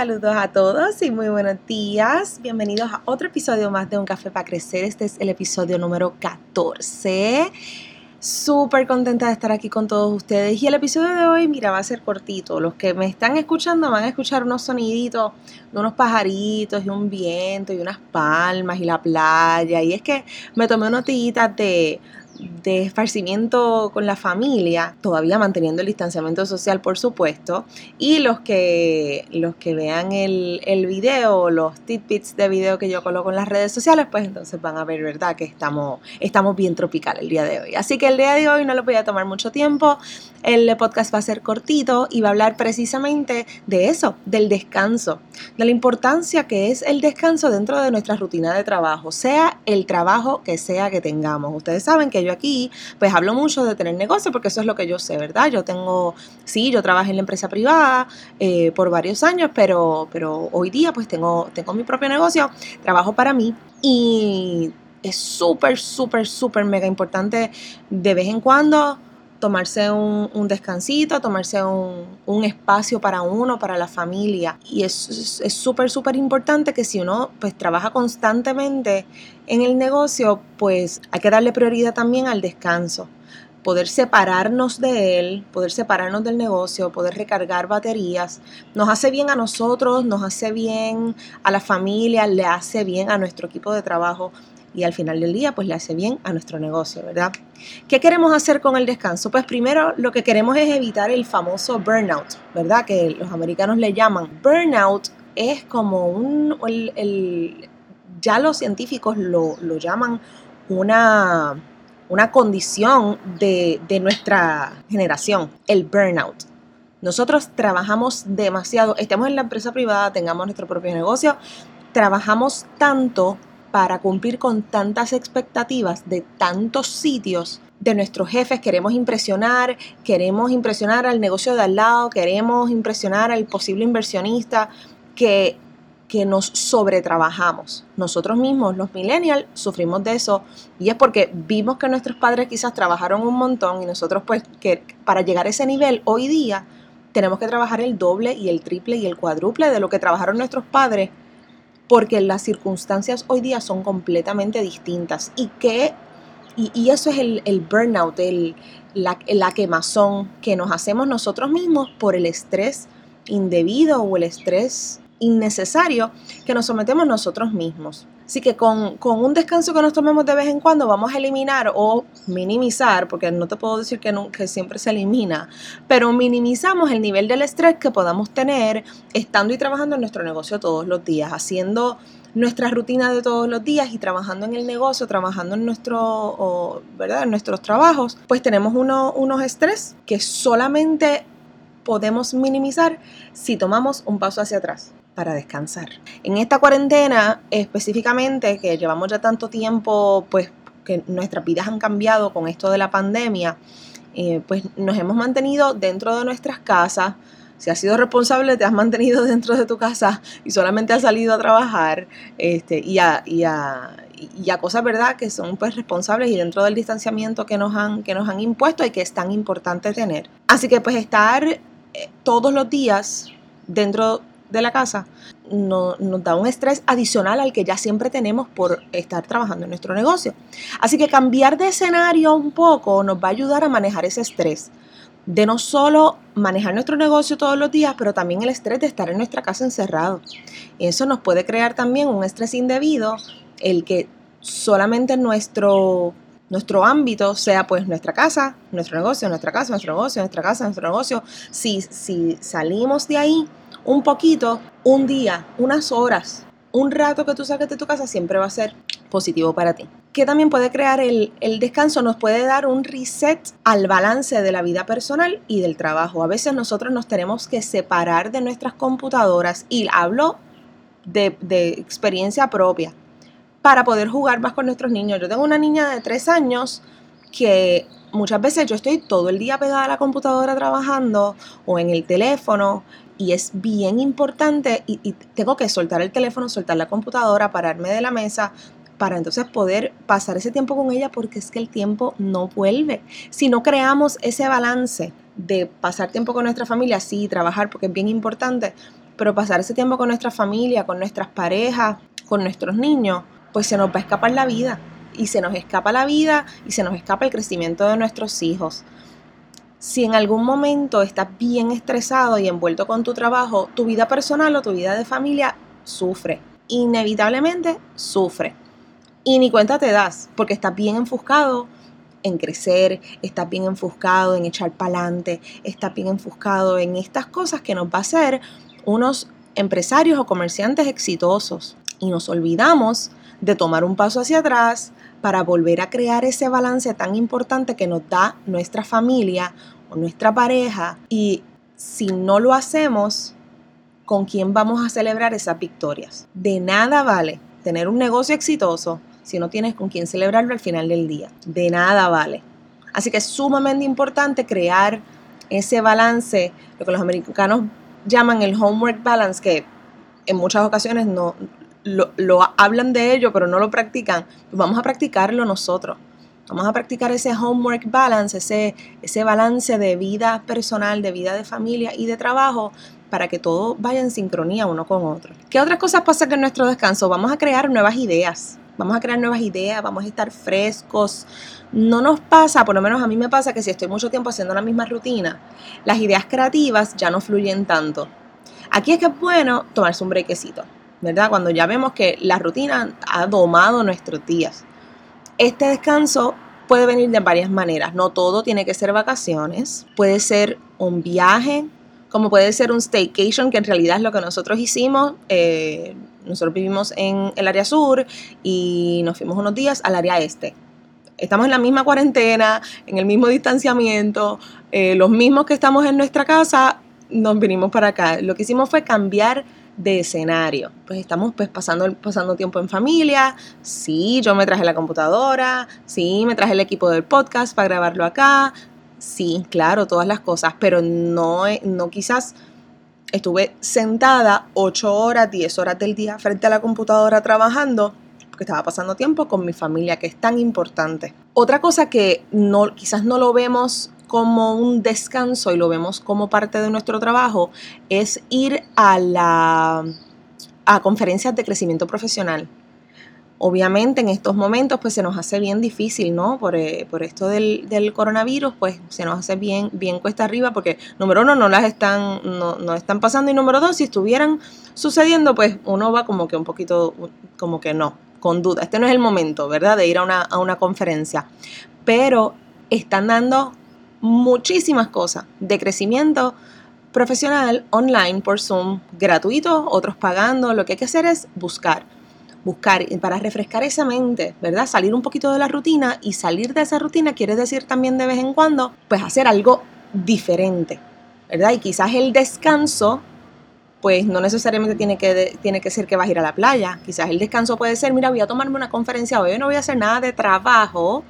Saludos a todos y muy buenos días. Bienvenidos a otro episodio más de Un Café para Crecer. Este es el episodio número 14. Súper contenta de estar aquí con todos ustedes. Y el episodio de hoy, mira, va a ser cortito. Los que me están escuchando van a escuchar unos soniditos de unos pajaritos y un viento y unas palmas y la playa. Y es que me tomé notitas de de esparcimiento con la familia, todavía manteniendo el distanciamiento social, por supuesto, y los que, los que vean el, el video, los tidbits de video que yo coloco en las redes sociales, pues entonces van a ver, ¿verdad?, que estamos, estamos bien tropical el día de hoy. Así que el día de hoy no lo voy a tomar mucho tiempo, el podcast va a ser cortito y va a hablar precisamente de eso, del descanso, de la importancia que es el descanso dentro de nuestra rutina de trabajo, sea el trabajo que sea que tengamos. Ustedes saben que yo aquí, pues hablo mucho de tener negocio porque eso es lo que yo sé, ¿verdad? Yo tengo, sí, yo trabajé en la empresa privada eh, por varios años, pero, pero hoy día pues tengo, tengo mi propio negocio, trabajo para mí y es súper, súper, súper mega importante de vez en cuando tomarse un, descansito, tomarse un, espacio para uno, para la familia. Y es súper, súper importante que si uno pues trabaja constantemente en el negocio, pues hay que darle prioridad también al descanso. Poder separarnos de él, poder separarnos del negocio, poder recargar baterías, nos hace bien a nosotros, nos hace bien a la familia, le hace bien a nuestro equipo de trabajo y al final del día pues le hace bien a nuestro negocio, ¿verdad? ¿Qué queremos hacer con el descanso? Pues primero lo que queremos es evitar el famoso burnout, ¿verdad? Que los americanos le llaman. Burnout es como un, ya los científicos lo, llaman una, una condición de, de nuestra generación, el burnout. Nosotros trabajamos demasiado, estemos en la empresa privada, tengamos nuestro propio negocio, trabajamos tanto para cumplir con tantas expectativas de tantos sitios de nuestros jefes, queremos impresionar, queremos impresionar al negocio de al lado, queremos impresionar al posible inversionista, que, que nos sobretrabajamos. Nosotros mismos, los millennials, sufrimos de eso y es porque vimos que nuestros padres quizás trabajaron un montón y nosotros pues que para llegar a ese nivel hoy día tenemos que trabajar el doble y el triple y el cuádruple de lo que trabajaron nuestros padres porque las circunstancias hoy día son completamente distintas y que y, eso es el, burnout, el, la, la, quemazón que nos hacemos nosotros mismos por el estrés indebido o el estrés innecesario que nos sometemos nosotros mismos. Así que con, un descanso que nos tomemos de vez en cuando vamos a eliminar o minimizar, porque no te puedo decir que, que siempre se elimina, pero minimizamos el nivel del estrés que podamos tener estando y trabajando en nuestro negocio todos los días, haciendo nuestra rutina de todos los días y trabajando en el negocio, trabajando en, nuestro, ¿verdad? en nuestros trabajos, pues tenemos unos estrés que solamente podemos minimizar si tomamos un paso hacia atrás para descansar. En esta cuarentena específicamente, que llevamos ya tanto tiempo, pues que nuestras vidas han cambiado con esto de la pandemia, eh, pues nos hemos mantenido dentro de nuestras casas. Si has sido responsable, te has mantenido dentro de tu casa y solamente has salido a trabajar este, y, a, cosas, ¿verdad?, que son pues responsables y dentro del distanciamiento que nos han, que nos han impuesto y que es tan importante tener. Así que pues estar eh, todos los días dentro de la casa no, nos da un estrés adicional al que ya siempre tenemos por estar trabajando en nuestro negocio. Así que cambiar de escenario un poco nos va a ayudar a manejar ese estrés. De no solo manejar nuestro negocio todos los días, pero también el estrés de estar en nuestra casa encerrado. Eso nos puede crear también un estrés indebido, el que solamente nuestro, nuestro ámbito sea pues nuestra casa, nuestro negocio, nuestra casa, nuestro negocio, nuestra casa, nuestro negocio. Si, si salimos de ahí un poquito, un día, unas horas, un rato que tú saques de tu casa siempre va a ser positivo para ti. Que también puede crear el, el, descanso, nos puede dar un reset al balance de la vida personal y del trabajo. A veces nosotros nos tenemos que separar de nuestras computadoras y hablo de, de experiencia propia para poder jugar más con nuestros niños. Yo tengo una niña de tres años que muchas veces yo estoy todo el día pegada a la computadora trabajando o en el teléfono y es bien importante y, y, tengo que soltar el teléfono, soltar la computadora, pararme de la mesa para entonces poder pasar ese tiempo con ella porque es que el tiempo no vuelve. Si no creamos ese balance de pasar tiempo con nuestra familia, sí, trabajar porque es bien importante, pero pasar ese tiempo con nuestra familia, con nuestras parejas, con nuestros niños, pues se nos va a escapar la vida. Y se nos escapa la vida y se nos escapa el crecimiento de nuestros hijos. Si en algún momento estás bien estresado y envuelto con tu trabajo, tu vida personal o tu vida de familia sufre. Inevitablemente sufre. Y ni cuenta te das, porque estás bien enfuscado en crecer, estás bien enfuscado en echar para adelante, estás bien enfuscado en estas cosas que nos va a hacer unos empresarios o comerciantes exitosos. Y nos olvidamos de tomar un paso hacia atrás para volver a crear ese balance tan importante que nos da nuestra familia o nuestra pareja. Y si no lo hacemos, ¿con quién vamos a celebrar esas victorias? De nada vale tener un negocio exitoso si no tienes con quién celebrarlo al final del día. De nada vale. Así que es sumamente importante crear ese balance, lo que los americanos llaman el homework balance, que en muchas ocasiones no, lo, hablan de ello, pero no lo practican, pues vamos a practicarlo nosotros. Vamos a practicar ese homework balance, ese, ese balance de vida personal, de vida de familia y de trabajo para que todo vaya en sincronía uno con otro. ¿Qué otras cosas pasan en nuestro descanso? Vamos a crear nuevas ideas. Vamos a crear nuevas ideas, vamos a estar frescos. No nos pasa, por lo menos a mí me pasa que si estoy mucho tiempo haciendo la misma rutina, las ideas creativas ya no fluyen tanto. Aquí es que es bueno tomarse un brequecito ¿verdad? Cuando ya vemos que la rutina ha domado nuestros días. Este descanso puede venir de varias maneras. No todo tiene que ser vacaciones. Puede ser un viaje, como puede ser un staycation, que en realidad es lo que nosotros hicimos. Eh, nosotros vivimos en el área sur y nos fuimos unos días al área este. Estamos en la misma cuarentena, en el mismo distanciamiento, eh, los mismos que estamos en nuestra casa, nos vinimos para acá. Lo que hicimos fue cambiar de escenario. Pues estamos pues pasando, pasando tiempo en familia, sí, yo me traje la computadora, sí, me traje el equipo del podcast para grabarlo acá, sí, claro, todas las cosas, pero no, no quizás estuve sentada 8 horas, 10 horas del día frente a la computadora trabajando porque estaba pasando tiempo con mi familia, que es tan importante. Otra cosa que no, quizás no lo vemos como un descanso y lo vemos como parte de nuestro trabajo es ir a la a conferencias de crecimiento profesional. Obviamente en estos momentos pues se nos hace bien difícil, ¿no? Por, eh, esto del, coronavirus pues se nos hace bien, bien cuesta arriba porque número uno no las están, no, no están pasando y número dos si estuvieran sucediendo pues uno va como que un poquito, como que no, con duda. Este no es el momento, ¿verdad? De ir a una, a una conferencia. Pero están dando muchísimas cosas de crecimiento profesional online por Zoom, gratuito, otros pagando. Lo que hay que hacer es buscar, buscar para refrescar esa mente, ¿verdad? Salir un poquito de la rutina y salir de esa rutina quiere decir también de vez en cuando, pues hacer algo diferente, ¿verdad? Y quizás el descanso pues no necesariamente tiene que, tiene que ser que vas a ir a la playa. Quizás el descanso puede ser, mira, voy a tomarme una conferencia hoy, no voy a hacer nada de trabajo,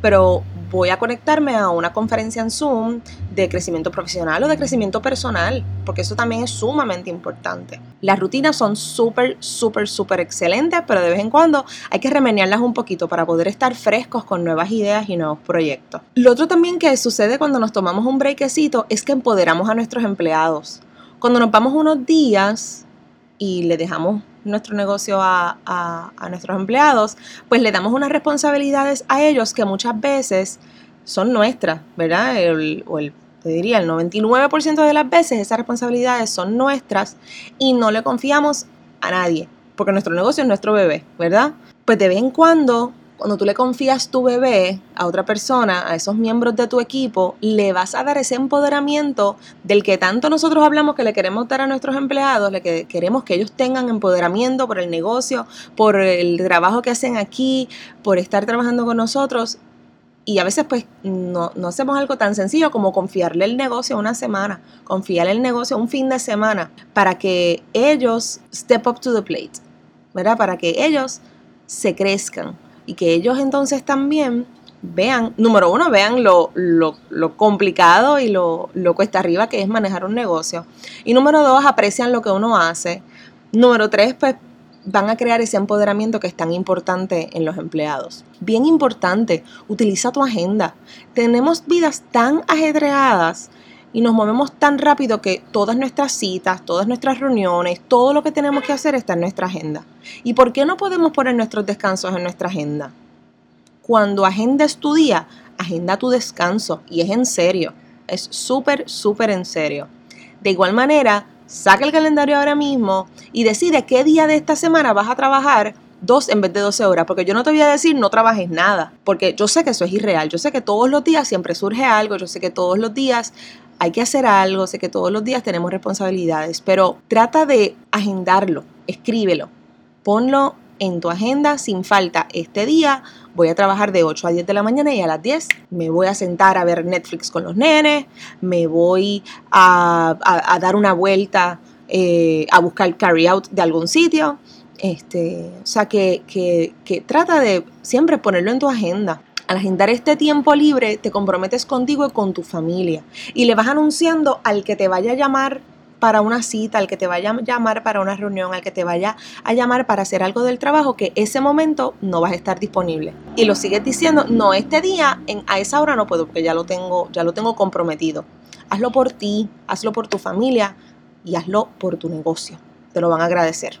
pero voy a conectarme a una conferencia en Zoom de crecimiento profesional o de crecimiento personal, porque eso también es sumamente importante. Las rutinas son súper, súper, súper excelentes, pero de vez en cuando hay que remenearlas un poquito para poder estar frescos con nuevas ideas y nuevos proyectos. Lo otro también que sucede cuando nos tomamos un breakcito es que empoderamos a nuestros empleados. Cuando nos vamos unos días y le dejamos nuestro negocio a, nuestros empleados, pues le damos unas responsabilidades a ellos que muchas veces son nuestras, ¿verdad? o el, te diría, el 99% de las veces esas responsabilidades son nuestras y no le confiamos a nadie, porque nuestro negocio es nuestro bebé, ¿verdad? pues de vez en cuando cuando tú le confías tu bebé a otra persona, a esos miembros de tu equipo, le vas a dar ese empoderamiento del que tanto nosotros hablamos que le queremos dar a nuestros empleados, le que queremos que ellos tengan empoderamiento por el negocio, por el trabajo que hacen aquí, por estar trabajando con nosotros. Y a veces pues no, no hacemos algo tan sencillo como confiarle el negocio una semana, confiarle el negocio un fin de semana, para que ellos step up to the plate, ¿verdad? Para que ellos se crezcan y que ellos entonces también vean, número uno, vean lo, complicado y lo, lo cuesta arriba que es manejar un negocio. Y número dos, aprecian lo que uno hace. Número tres, pues van a crear ese empoderamiento que es tan importante en los empleados. Bien importante, utiliza tu agenda. Tenemos vidas tan ajedreadas y nos movemos tan rápido que todas nuestras citas, todas nuestras reuniones, todo lo que tenemos que hacer está en nuestra agenda. ¿Y por qué no podemos poner nuestros descansos en nuestra agenda? Cuando agendas tu día, agenda tu descanso y es en serio, es súper, súper en serio. De igual manera, saca el calendario ahora mismo y decide qué día de esta semana vas a trabajar dos en vez de 12 horas, porque yo no te voy a decir no trabajes nada, porque yo sé que eso es irreal, yo sé que todos los días siempre surge algo, yo sé que todos los días hay que hacer algo, sé que todos los días tenemos responsabilidades, pero trata de agendarlo, escríbelo, ponlo en tu agenda sin falta. Este día voy a trabajar de 8 a 10 de la mañana y a las 10 me voy a sentar a ver Netflix con los nenes, me voy a, dar una vuelta eh, a buscar carry out de algún sitio. Este, o sea, que, que, que trata de siempre ponerlo en tu agenda. Al agendar este tiempo libre, te comprometes contigo y con tu familia. Y le vas anunciando al que te vaya a llamar para una cita, al que te vaya a llamar para una reunión, al que te vaya a llamar para hacer algo del trabajo, que ese momento no vas a estar disponible. Y lo sigues diciendo, no, este día en, a esa hora no puedo porque ya lo tengo, ya lo tengo comprometido. Hazlo por ti, hazlo por tu familia y hazlo por tu negocio. Te lo van a agradecer.